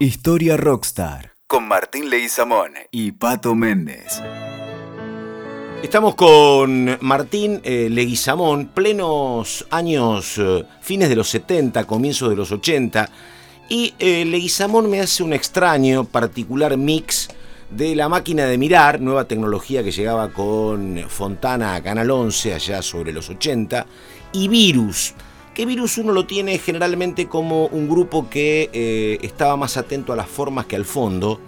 Historia Rockstar con Martín Leguizamón y Pato Méndez. Estamos con Martín eh, Leguizamón, plenos años, eh, fines de los 70, comienzos de los 80, y eh, Leguizamón me hace un extraño, particular mix de la máquina de mirar, nueva tecnología que llegaba con Fontana a Canal 11 allá sobre los 80, y Virus. Que Virus uno lo tiene generalmente como un grupo que eh, estaba más atento a las formas que al fondo,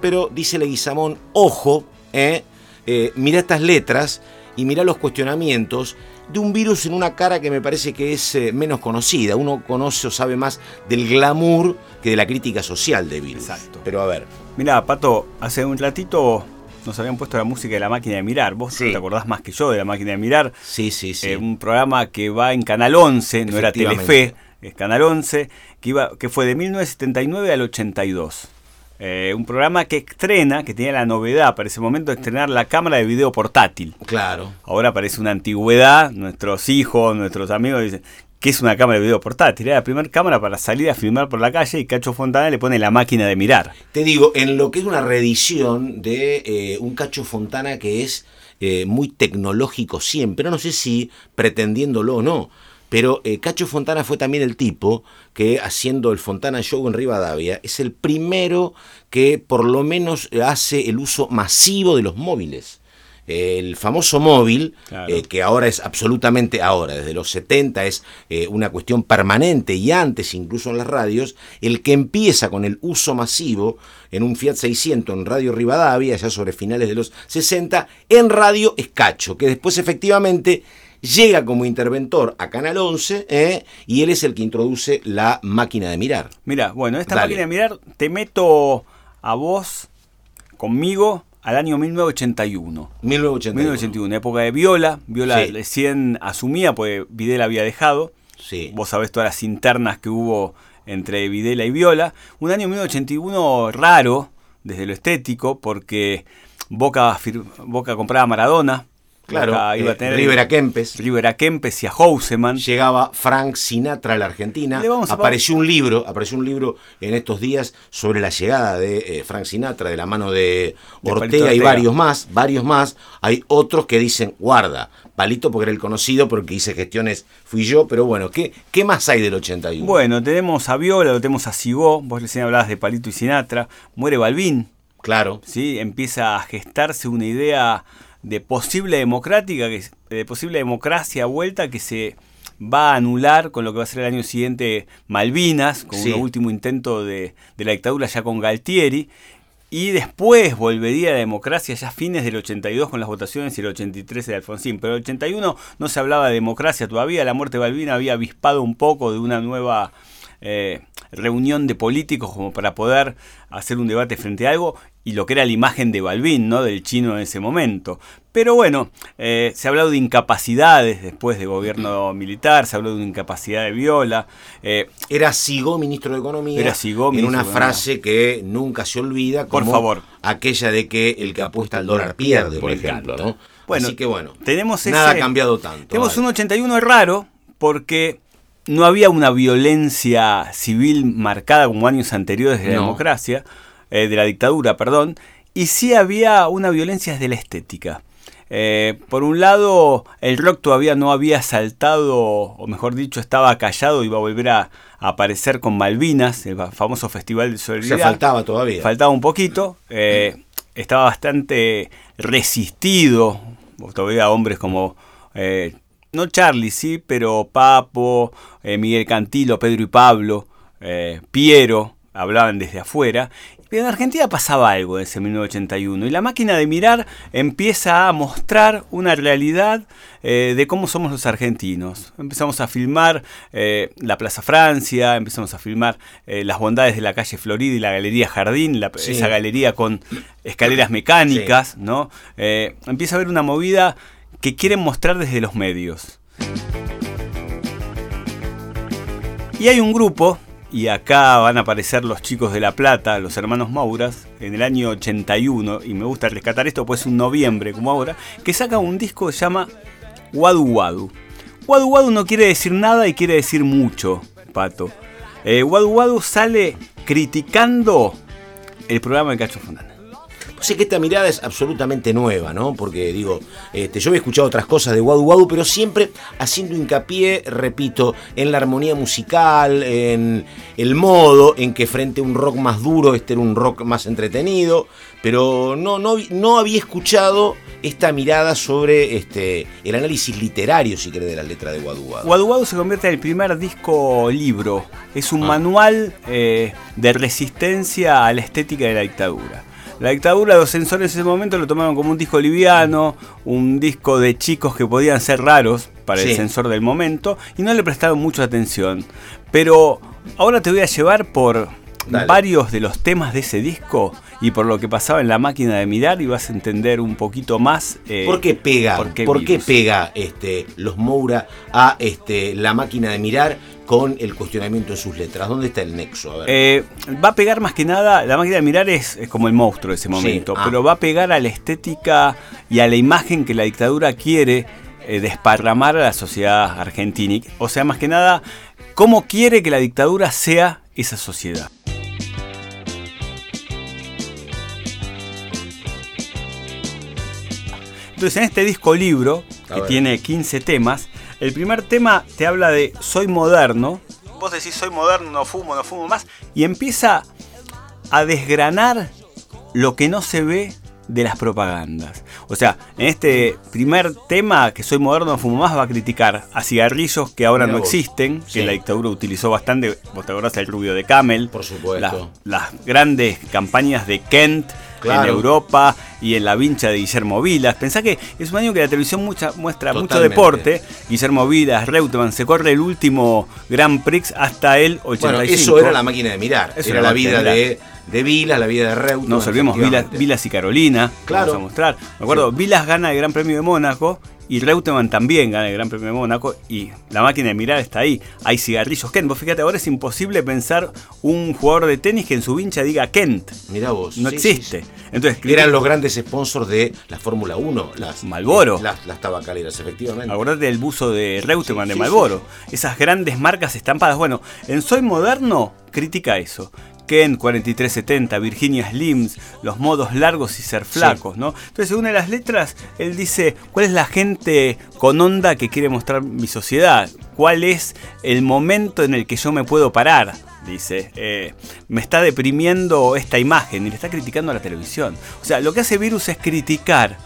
pero dice Leguizamón, ojo, eh, eh, mira estas letras y mira los cuestionamientos de un virus en una cara que me parece que es menos conocida. Uno conoce o sabe más del glamour que de la crítica social de virus. Exacto. Pero a ver. Mira, Pato, hace un ratito nos habían puesto la música de la máquina de mirar. Vos Sí. te acordás más que yo de la máquina de mirar. Sí, sí, sí. Eh, un programa que va en Canal 11, no era. Telefe, es Canal 11, que, iba, que fue de 1979 al 82. Eh, un programa que estrena, que tenía la novedad para ese momento de estrenar la cámara de video portátil. Claro. Ahora parece una antigüedad, nuestros hijos, nuestros amigos dicen, ¿qué es una cámara de video portátil? Era la primera cámara para salir a filmar por la calle y Cacho Fontana le pone la máquina de mirar. Te digo, en lo que es una reedición de eh, un Cacho Fontana que es eh, muy tecnológico siempre, no sé si pretendiéndolo o no, pero eh, Cacho Fontana fue también el tipo que haciendo el Fontana Show en Rivadavia es el primero que por lo menos hace el uso masivo de los móviles. El famoso móvil, Claro. eh, que ahora es absolutamente ahora, desde los 70 es eh, una cuestión permanente y antes incluso en las radios, el que empieza con el uso masivo en un Fiat 600 en Radio Rivadavia, ya sobre finales de los 60, en radio es Cacho, que después efectivamente llega como interventor a Canal 11 eh, y él es el que introduce la máquina de mirar. Mira, bueno, esta Dale. máquina de mirar te meto a vos conmigo al año 1981. 1981. 1981, época de Viola. Viola Sí. recién asumía, pues Videla había dejado. Sí. Vos sabés todas las internas que hubo entre Videla y Viola. Un año 1981 raro desde lo estético, porque Boca, Boca compraba Maradona. Claro, Boca iba eh, a tener River a Kempes. River a Kempes y a Houseman. llegaba Frank Sinatra a la Argentina. A apareció un libro, apareció un libro en estos días sobre la llegada de eh, Frank Sinatra de la mano de Ortega, y varios más, varios más. Hay otros que dicen, guarda, Palito porque era el conocido, porque hice gestiones, fui yo, pero bueno, ¿qué, qué más hay del 81? Bueno, tenemos a Viola, lo tenemos a Sigó, vos recién hablabas de Palito y Sinatra, muere Balbín, Claro, ¿sí? empieza a gestarse una idea de posible democrática, que, de posible democracia vuelta que se va a anular con lo que va a ser el año siguiente Malvinas, con Sí. un último intento de, de la dictadura ya con Galtieri. Y después volvería la democracia ya a fines del 82 con las votaciones y el 83 de Alfonsín. Pero el 81 no se hablaba de democracia todavía. La muerte de Balbina había avispado un poco de una nueva eh, reunión de políticos como para poder hacer un debate frente a algo y lo que era la imagen de Balbín, ¿no? del chino en ese momento. Pero bueno, eh, se ha hablado de incapacidades después de gobierno militar, se habló de una incapacidad de Viola. eh, era Sigó ministro de Economía. Era Sigó, en ministro una de Economía. frase que nunca se olvida, Por como favor. aquella de que el que apuesta al dólar pierde, por ejemplo. ¿no? Bueno, Así que bueno, tenemos nada ese- ha cambiado tanto. Tenemos vale. un 81 raro porque no había una violencia civil marcada como años anteriores de la No. democracia, eh, de la dictadura, perdón, y sí había una violencia desde la estética. Eh, por un lado, el rock todavía no había saltado, o mejor dicho, estaba callado, iba a volver a, a aparecer con Malvinas, el famoso Festival de O sea, Solidaridad. faltaba todavía. Faltaba un poquito. eh, estaba bastante resistido. Todavía hombres como. eh, no Charlie, sí, pero Papo, eh, Miguel Cantilo, Pedro y Pablo, eh, Piero, hablaban desde afuera. Pero en Argentina pasaba algo en ese 1981 y la máquina de mirar empieza a mostrar una realidad eh, de cómo somos los argentinos. Empezamos a filmar eh, la Plaza Francia, empezamos a filmar eh, las bondades de la calle Florida y la Galería Jardín, la- Sí. esa galería con escaleras mecánicas, ¿no? Empieza a haber una movida que quieren mostrar desde los medios. Y hay un grupo, y acá van a aparecer los chicos de La Plata, los hermanos Mauras, en el año 81, y me gusta rescatar esto, pues es un noviembre como ahora, que saca un disco que se llama Wadu Wadu. Wadu Wadu no quiere decir nada y quiere decir mucho, Pato. Eh, Wadu Wadu sale criticando el programa de Cacho Fontana. Sé que esta mirada es absolutamente nueva, ¿no? Porque digo, este, yo había escuchado otras cosas de Wadu Wadu, pero siempre haciendo hincapié, repito, en la armonía musical, en el modo en que frente a un rock más duro, este era un rock más entretenido, pero no, no, no había escuchado esta mirada sobre este, el análisis literario, si querés, de la letra de Wadu Wadu. Wadu Wadu se convierte en el primer disco libro, es un ah. manual eh, de resistencia a la estética de la dictadura. La dictadura, los censores en ese momento lo tomaron como un disco liviano, un disco de chicos que podían ser raros para el censor del momento y no le prestaron mucha atención. Pero ahora te voy a llevar por varios de los temas de ese disco y por lo que pasaba en la máquina de mirar y vas a entender un poquito más. Eh, ¿Por qué pega? ¿Por qué, pega este, los Moura a este, la máquina de mirar? Con el cuestionamiento de sus letras. ¿Dónde está el nexo? Eh, va a pegar más que nada, la máquina de mirar es, como el monstruo de ese momento, ah. pero va a pegar a la estética y a la imagen que la dictadura quiere eh, desparramar a la sociedad argentina. O sea, más que nada, cómo quiere que la dictadura sea esa sociedad. Entonces en este disco libro, que tiene 15 temas, el primer tema te habla de soy moderno. Vos decís soy moderno, no fumo, no fumo más. Y empieza a desgranar lo que no se ve de las propagandas. O sea, en este primer tema que soy moderno, no fumo más, va a criticar a cigarrillos que ahora no existen, que la dictadura utilizó bastante. Vos te acordás del rubio de Camel. Por supuesto. las grandes campañas de Kent en Europa y en la vincha de Guillermo Vilas. Pensá que es un año que la televisión muestra mucho deporte. Guillermo Vilas, Reutemann, se corre el último Grand Prix hasta el 85. Bueno, eso era la máquina de mirar. Eso era, la vida de, de Vilas, la vida de Reutemann. Nos olvidemos Vilas, Vilas, y Carolina. Claro. Vamos a mostrar. Me acuerdo, Vilas gana el Gran Premio de Mónaco y Reutemann también gana el Gran Premio de Mónaco y la máquina de mirar está ahí. Hay cigarrillos Kent. Vos fíjate, ahora es imposible pensar un jugador de tenis que en su vincha diga Kent. Mirá vos. No existe. Entonces, Eran los grandes sponsors de la Fórmula 1. Las, Malboro. Las, las, tabacaleras, efectivamente. Acordate del buzo de Reutemann de Malboro. Esas grandes marcas estampadas. Bueno, en Soy Moderno critica eso. Ken 4370, Virginia Slims, los modos largos y ser flacos, ¿no? Entonces, en una de las letras, él dice, ¿cuál es la gente con onda que quiere mostrar mi sociedad? ¿Cuál es el momento en el que yo me puedo parar? Dice, eh, me está deprimiendo esta imagen y le está criticando a la televisión. O sea, lo que hace Virus es criticar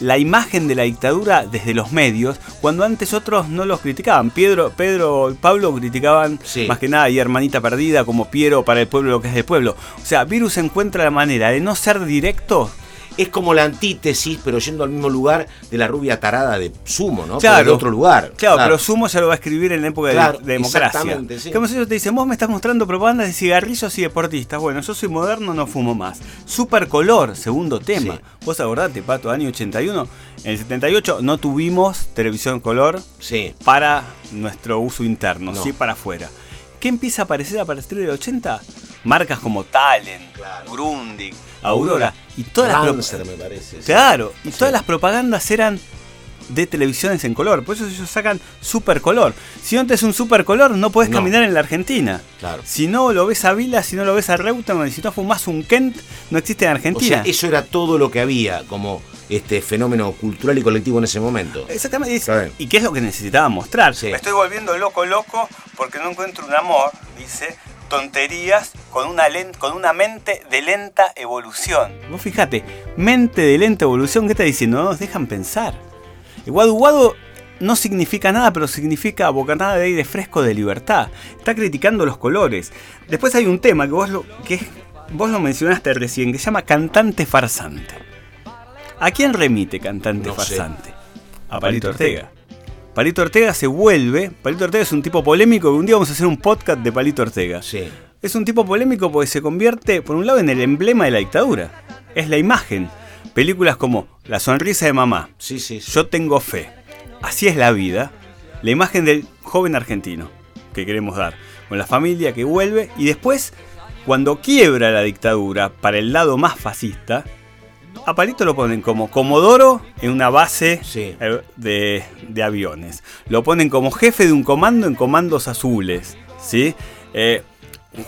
la imagen de la dictadura desde los medios, cuando antes otros no los criticaban. Pedro, Pedro y Pablo criticaban más que nada y Hermanita Perdida como Piero para el pueblo lo que es del pueblo. O sea, Virus encuentra la manera de no ser directo es como la antítesis, pero yendo al mismo lugar de la rubia tarada de Sumo, ¿no? Claro. de otro lugar. Claro, pero Sumo ya lo va a escribir en la época de, democracia. Exactamente, sí. Como si ellos te dicen, vos me estás mostrando propaganda de cigarrillos y deportistas. Bueno, yo soy moderno, no fumo más. Supercolor, segundo tema. Vos acordate, Pato, año 81. En el 78 no tuvimos televisión color sí. para nuestro uso interno, sí para afuera. ¿Qué empieza a aparecer a partir del 80? Marcas como Talent, Grundig, Aurora. Y todas las me parece. Claro, y todas las propagandas eran de televisiones en color. Por eso ellos sacan super color. Si no te es un super color, no puedes caminar en la Argentina. Claro. Si no lo ves a Vila, si no lo ves a Reutemann, si no fumas un Kent, no existe en Argentina. O sea, eso era todo lo que había como este fenómeno cultural y colectivo en ese momento. Exactamente. ¿Y qué es lo que necesitaba mostrar? Me estoy volviendo loco, loco, porque no encuentro un amor, dice, tonterías con una, con una mente de lenta evolución. Vos fíjate, mente de lenta evolución, ¿qué está diciendo? No nos dejan pensar. El guadu guadu no significa nada, pero significa bocanada de aire fresco de libertad. Está criticando los colores. Después hay un tema que vos lo, que vos lo mencionaste recién, que se llama cantante farsante. ¿A quién remite cantante farsante? A Palito Ortega. Palito Ortega se vuelve. Palito Ortega es un tipo polémico. Un día vamos a hacer un podcast de Palito Ortega. Sí. Es un tipo polémico porque se convierte, por un lado, en el emblema de la dictadura. Es la imagen. Películas como La sonrisa de mamá. Sí, sí, Yo tengo fe. Así es la vida. La imagen del joven argentino que queremos dar. Con la familia que vuelve y después, cuando quiebra la dictadura para el lado más fascista, a Palito lo ponen como Comodoro en una base eh, de, aviones. Lo ponen como jefe de un comando en comandos azules. ¿sí? Eh,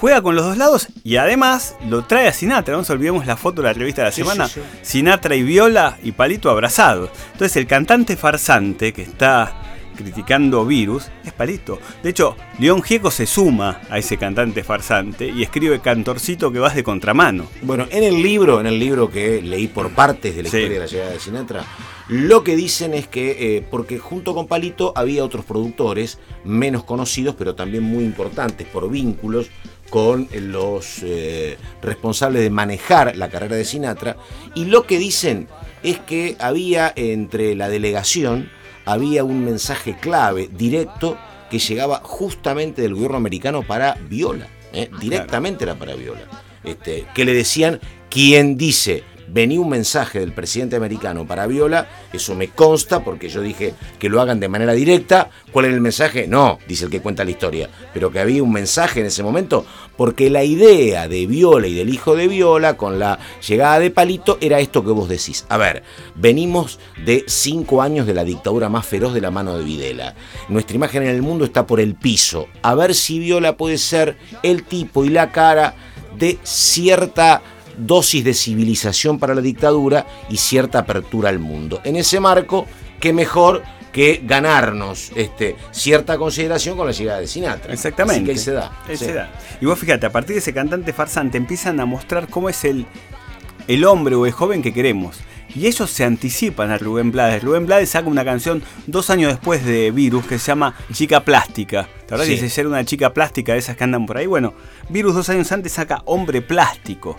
juega con los dos lados y además lo trae a Sinatra. No nos olvidemos la foto de la revista de la semana. Sinatra y Viola y Palito abrazados. Entonces el cantante farsante que está criticando Virus es Palito. De hecho, León Gieco se suma a ese cantante farsante y escribe Cantorcito que vas de contramano. Bueno, en el libro, en el libro que leí por partes de la historia de la llegada de Sinatra, lo que dicen es que, eh, porque junto con Palito había otros productores menos conocidos, pero también muy importantes por vínculos con los eh, responsables de manejar la carrera de Sinatra, y lo que dicen es que había entre la delegación, había un mensaje clave, directo, que llegaba justamente del gobierno americano para Viola. ¿eh? Directamente era para Viola. Este, que le decían, quien dice venía un mensaje del presidente americano para Viola, eso me consta porque yo dije que lo hagan de manera directa. ¿Cuál era el mensaje? No, dice el que cuenta la historia, pero que había un mensaje en ese momento, porque la idea de Viola y del hijo de Viola con la llegada de Palito era esto que vos decís. A ver, venimos de cinco años de la dictadura más feroz de la mano de Videla. Nuestra imagen en el mundo está por el piso. A ver si Viola puede ser el tipo y la cara de cierta dosis de civilización para la dictadura y cierta apertura al mundo. En ese marco, qué mejor que ganarnos este, cierta consideración con la llegada de Sinatra. Exactamente. Así que ahí se da. se da. Y vos fíjate, a partir de ese cantante farsante empiezan a mostrar cómo es el, el hombre o el joven que queremos. Y ellos se anticipan a Rubén Blades. Rubén Blades saca una canción dos años después de Virus que se llama Chica Plástica. ¿Te verdad que era una chica plástica de esas que andan por ahí? Bueno, Virus dos años antes saca Hombre Plástico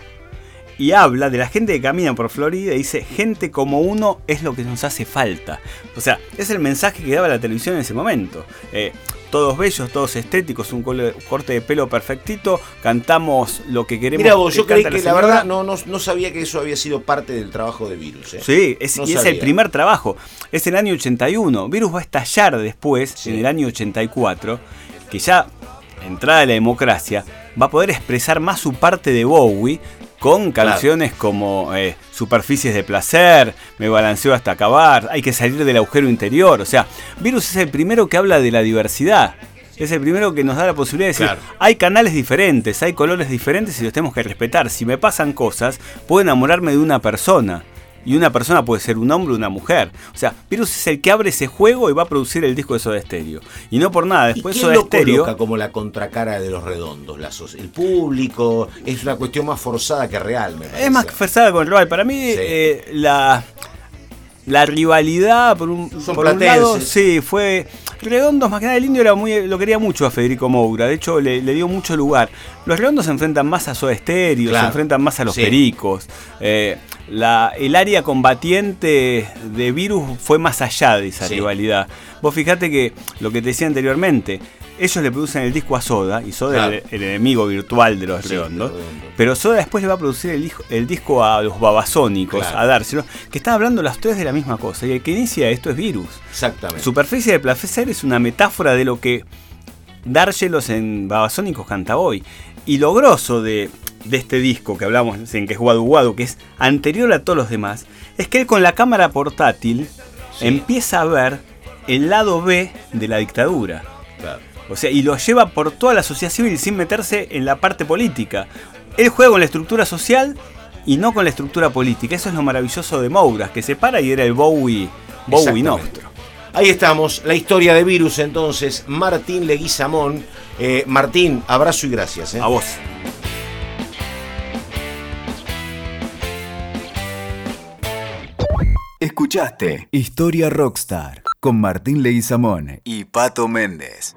y habla de la gente que camina por Florida y dice, gente como uno es lo que nos hace falta. O sea, es el mensaje que daba la televisión en ese momento. Eh, todos bellos, todos estéticos, un corte de pelo perfectito, cantamos lo que queremos. Mira vos, yo creí que la, verdad no, no, sabía que eso había sido parte del trabajo de Virus. ¿eh? Sí, es, y es el primer trabajo. Es el año 81. Virus va a estallar después, en el año 84, que ya entrada la democracia, va a poder expresar más su parte de Bowie con canciones como eh, Superficies de Placer, Me balanceo hasta acabar, Hay que salir del agujero interior. O sea, Virus es el primero que habla de la diversidad. Es el primero que nos da la posibilidad de decir, hay canales diferentes, hay colores diferentes y los tenemos que respetar. Si me pasan cosas, puedo enamorarme de una persona. Y una persona puede ser un hombre o una mujer. O sea, Virus es el que abre ese juego y va a producir el disco de Soda Stereo. Y no por nada, después ¿Y Soda lo Stereo. Coloca como la contracara de los redondos, el público, es una cuestión más forzada que real, Es más forzada con real. Para mí, eh, la, la rivalidad por un, por un lado, sí, fue Redondos, más que nada, el indio era muy, lo quería mucho a Federico Moura, de hecho le, dio mucho lugar. Los redondos se enfrentan más a Soda Stereo, se enfrentan más a los pericos. Eh, la, el área combatiente de Virus fue más allá de esa rivalidad. Vos fijate que lo que te decía anteriormente, ellos le producen el disco a Soda, y Soda es el, enemigo virtual de los redondos, pero Soda después le va a producir el, el disco a los babasónicos, a dárselo, que están hablando las tres de la misma cosa, y el que inicia esto es Virus. Exactamente. Superficie de placer es una metáfora de lo que dárselos en babasónicos canta hoy. Y lo grosso de, este disco que hablamos en que es Guadu Guadu, que es anterior a todos los demás, es que él con la cámara portátil empieza a ver el lado B de la dictadura. O sea, y lo lleva por toda la sociedad civil sin meterse en la parte política. Él juega con la estructura social y no con la estructura política. Eso es lo maravilloso de Mouras, que se para y era el Bowie, Bowie nostro. Ahí estamos, la historia de Virus entonces, Martín Leguizamón. Eh, Martín, abrazo y gracias. ¿eh? A vos. Escuchaste Historia Rockstar con Martín Leguizamón y Pato Méndez.